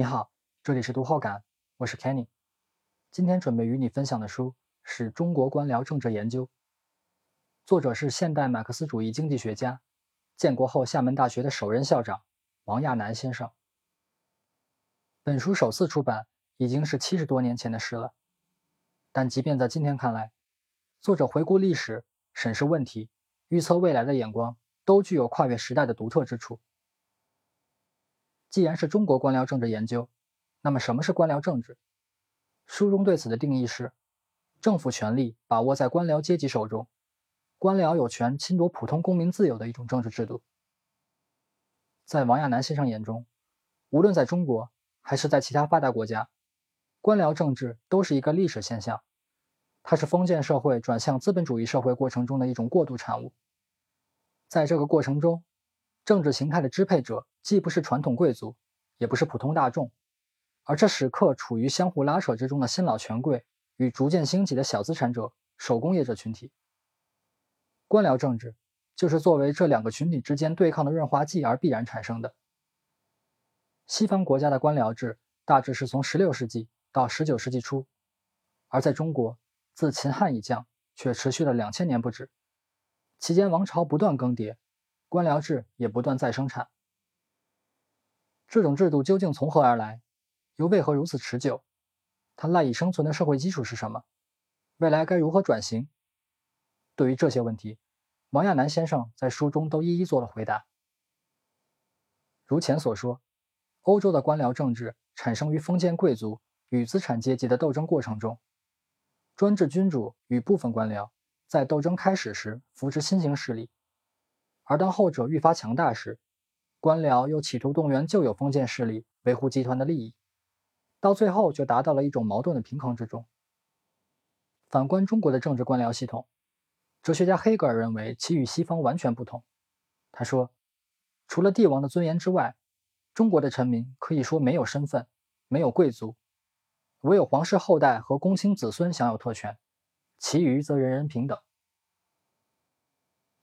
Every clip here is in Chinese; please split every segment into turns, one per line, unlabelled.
你好，这里是读后感，我是 Kenny。今天准备与你分享的书是《中国官僚政治研究》，作者是现代马克思主义经济学家、建国后厦门大学的首任校长王亚南先生。本书首次出版已经是七十多年前的事了，但即便在今天看来，作者回顾历史、审视问题、预测未来的眼光，都具有跨越时代的独特之处。既然是中国官僚政治研究，那么什么是官僚政治？书中对此的定义是：政府权力把握在官僚阶级手中，官僚有权侵夺普通公民自由的一种政治制度。在王亚南先生眼中，无论在中国还是在其他发达国家，官僚政治都是一个历史现象，它是封建社会转向资本主义社会过程中的一种过渡产物。在这个过程中，政治形态的支配者既不是传统贵族，也不是普通大众，而这时刻处于相互拉扯之中的新老权贵与逐渐兴起的小资产者、手工业者群体。官僚政治就是作为这两个群体之间对抗的润滑剂而必然产生的。西方国家的官僚制大致是从16世纪到19世纪初，而在中国，自秦汉以降却持续了两千年不止，期间王朝不断更迭。官僚制也不断再生产，这种制度究竟从何而来？又为何如此持久？它赖以生存的社会基础是什么？未来该如何转型？对于这些问题，王亚南先生在书中都一一做了回答。如前所说，欧洲的官僚政治产生于封建贵族与资产阶级的斗争过程中，专制君主与部分官僚在斗争开始时扶持新兴势力。而当后者愈发强大时，官僚又企图动员旧有封建势力维护集团的利益，到最后就达到了一种矛盾的平衡之中。反观中国的政治官僚系统，哲学家黑格尔认为其与西方完全不同。他说，除了帝王的尊严之外，中国的臣民可以说没有身份，没有贵族，唯有皇室后代和公卿子孙享有特权，其余则人人平等。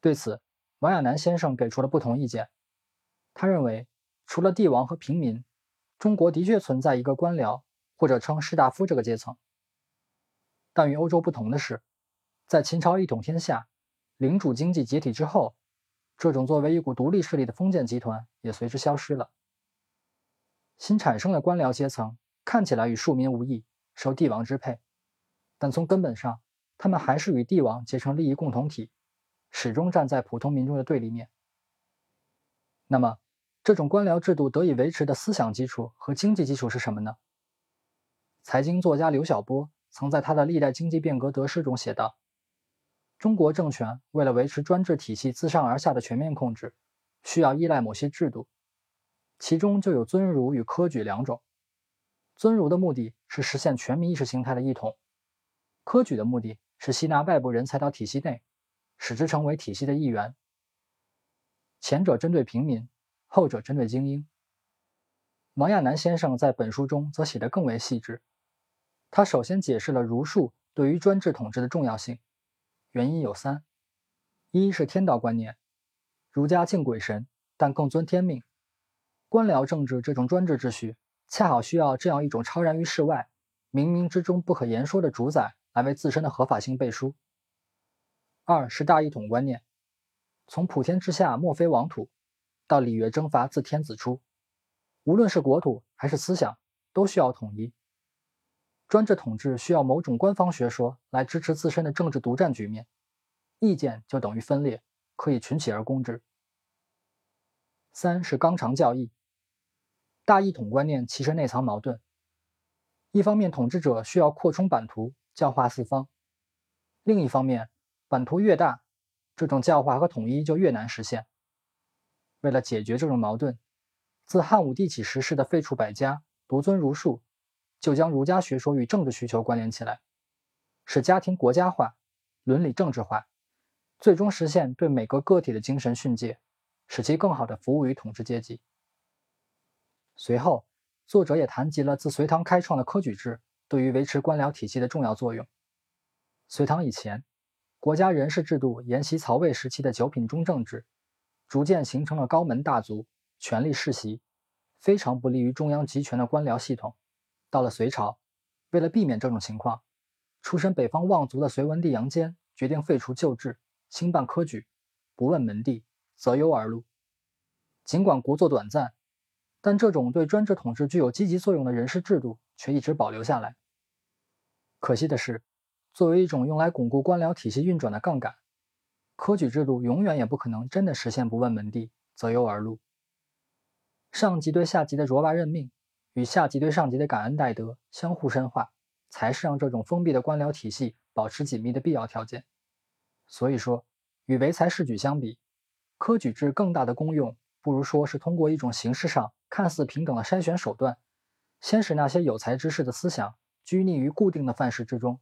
对此，王亚南先生给出了不同意见。他认为，除了帝王和平民，中国的确存在一个官僚或者称士大夫这个阶层。但与欧洲不同的是，在秦朝一统天下、领主经济解体之后，这种作为一股独立势力的封建集团也随之消失了。新产生的官僚阶层看起来与庶民无异，受帝王支配，但从根本上，他们还是与帝王结成利益共同体。始终站在普通民众的对立面。那么，这种官僚制度得以维持的思想基础和经济基础是什么呢？财经作家刘晓波曾在他的《历代经济变革得失》中写道：“中国政权为了维持专制体系自上而下的全面控制，需要依赖某些制度，其中就有尊儒与科举两种。尊儒的目的是实现全民意识形态的一统，科举的目的是吸纳外部人才到体系内。”使之成为体系的一员。前者针对平民，后者针对精英。王亚南先生在本书中则写得更为细致。他首先解释了儒术对于专制统治的重要性，原因有三：一是天道观念，儒家敬鬼神，但更尊天命。官僚政治这种专制秩序，恰好需要这样一种超然于世外、冥冥之中不可言说的主宰来为自身的合法性背书。二是大一统观念，从普天之下莫非王土，到礼乐征伐自天子出，无论是国土还是思想，都需要统一。专制统治需要某种官方学说来支持自身的政治独占局面，意见就等于分裂，可以群起而攻之。三是纲常教义，大一统观念其实内藏矛盾，一方面统治者需要扩充版图，教化四方，另一方面。版图越大，这种教化和统一就越难实现。为了解决这种矛盾，自汉武帝起实施的废黜百家、独尊儒术，就将儒家学说与政治需求关联起来，使家庭国家化、伦理政治化，最终实现对每个个体的精神训诫，使其更好地服务于统治阶级。随后，作者也谈及了自隋唐开创的科举制对于维持官僚体系的重要作用。隋唐以前。国家人事制度沿袭曹魏时期的九品中正制，逐渐形成了高门大族、权力世袭、非常不利于中央集权的官僚系统。到了隋朝，为了避免这种情况，出身北方望族的隋文帝杨坚决定废除旧制，兴办科举，不问门第，择优而录。尽管国祚短暂，但这种对专制统治具有积极作用的人事制度却一直保留下来。可惜的是，作为一种用来巩固官僚体系运转的杠杆，科举制度永远也不可能真的实现不问门第，择优而录。上级对下级的卓拔任命，与下级对上级的感恩戴德相互深化，才是让这种封闭的官僚体系保持紧密的必要条件。所以说，与唯才是举相比，科举制更大的功用，不如说是通过一种形式上看似平等的筛选手段，先使那些有才之士的思想拘泥于固定的范式之中，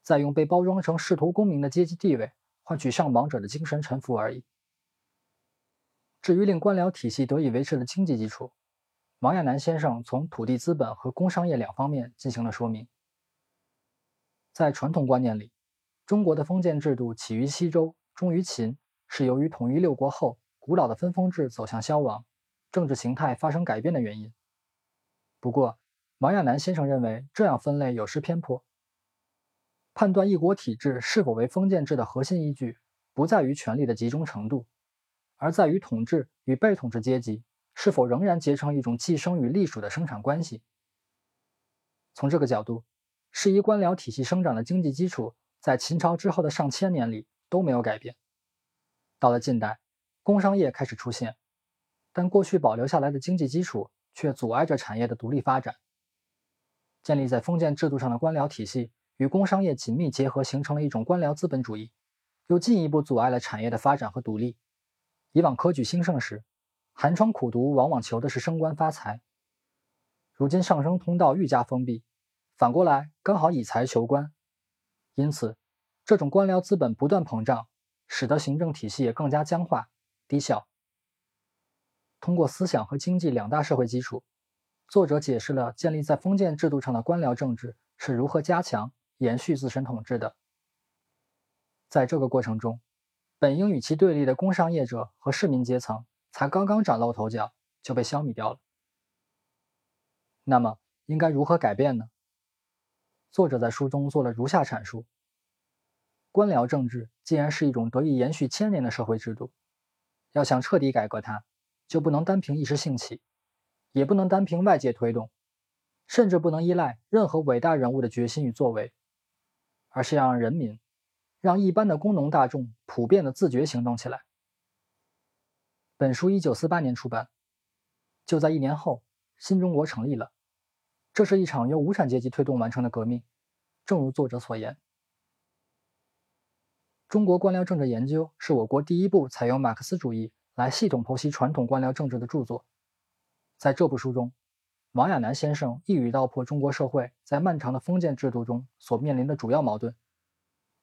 再用被包装成仕途功名的阶级地位换取上榜者的精神臣服而已。至于令官僚体系得以维持的经济基础，王亚南先生从土地资本和工商业两方面进行了说明。在传统观念里，中国的封建制度起于西周，终于秦，是由于统一六国后，古老的分封制走向消亡，政治形态发生改变的原因。不过，王亚南先生认为这样分类有失偏颇。判断一国体制是否为封建制的核心依据，不在于权力的集中程度。而在于统治与被统治阶级是否仍然结成一种寄生与隶属的生产关系。从这个角度，适宜官僚体系生长的经济基础，在秦朝之后的上千年里都没有改变。到了近代，工商业开始出现，但过去保留下来的经济基础却阻碍着产业的独立发展。建立在封建制度上的官僚体系与工商业紧密结合，形成了一种官僚资本主义，又进一步阻碍了产业的发展和独立。以往科举兴盛时，寒窗苦读往往求的是升官发财。如今上升通道愈加封闭，反过来刚好以财求官，因此这种官僚资本不断膨胀，使得行政体系也更加僵化低效。通过思想和经济两大社会基础，作者解释了建立在封建制度上的官僚政治是如何加强延续自身统治的。在这个过程中，本应与其对立的工商业者和市民阶层，才刚刚崭露头角，就被消弭掉了。那么，应该如何改变呢？作者在书中做了如下阐述：官僚政治既然是一种得以延续千年的社会制度，要想彻底改革它，就不能单凭一时兴起，也不能单凭外界推动，甚至不能依赖任何伟大人物的决心与作为，而是要让人民。让一般的工农大众普遍的自觉行动起来。本书一九四八年出版，就在一年后，新中国成立了。这是一场由无产阶级推动完成的革命。正如作者所言，《中国官僚政治研究》是我国第一部采用马克思主义来系统剖析传统官僚政治的著作。在这部书中，王亚南先生一语道破中国社会在漫长的封建制度中所面临的主要矛盾。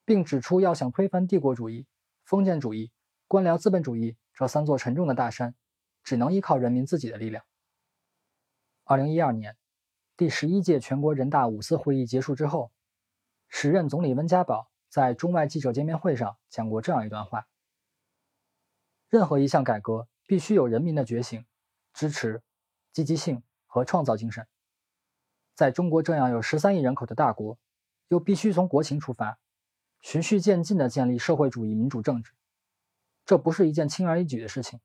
并指出，要想推翻帝国主义、封建主义、官僚资本主义这三座沉重的大山，只能依靠人民自己的力量。二零一二年，第十一届全国人大五次会议结束之后，时任总理温家宝在中外记者见面会上讲过这样一段话：任何一项改革必须有人民的觉醒、支持、积极性和创造精神。在中国这样有十三亿人口的大国，又必须从国情出发。循序渐进地建立社会主义民主政治，这不是一件轻而易举的事情。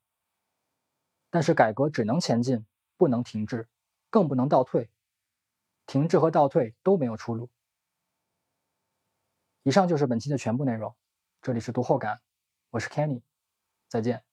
但是改革只能前进，不能停滞，更不能倒退。停滞和倒退都没有出路。以上就是本期的全部内容。这里是读后感，我是 Kenny，再见。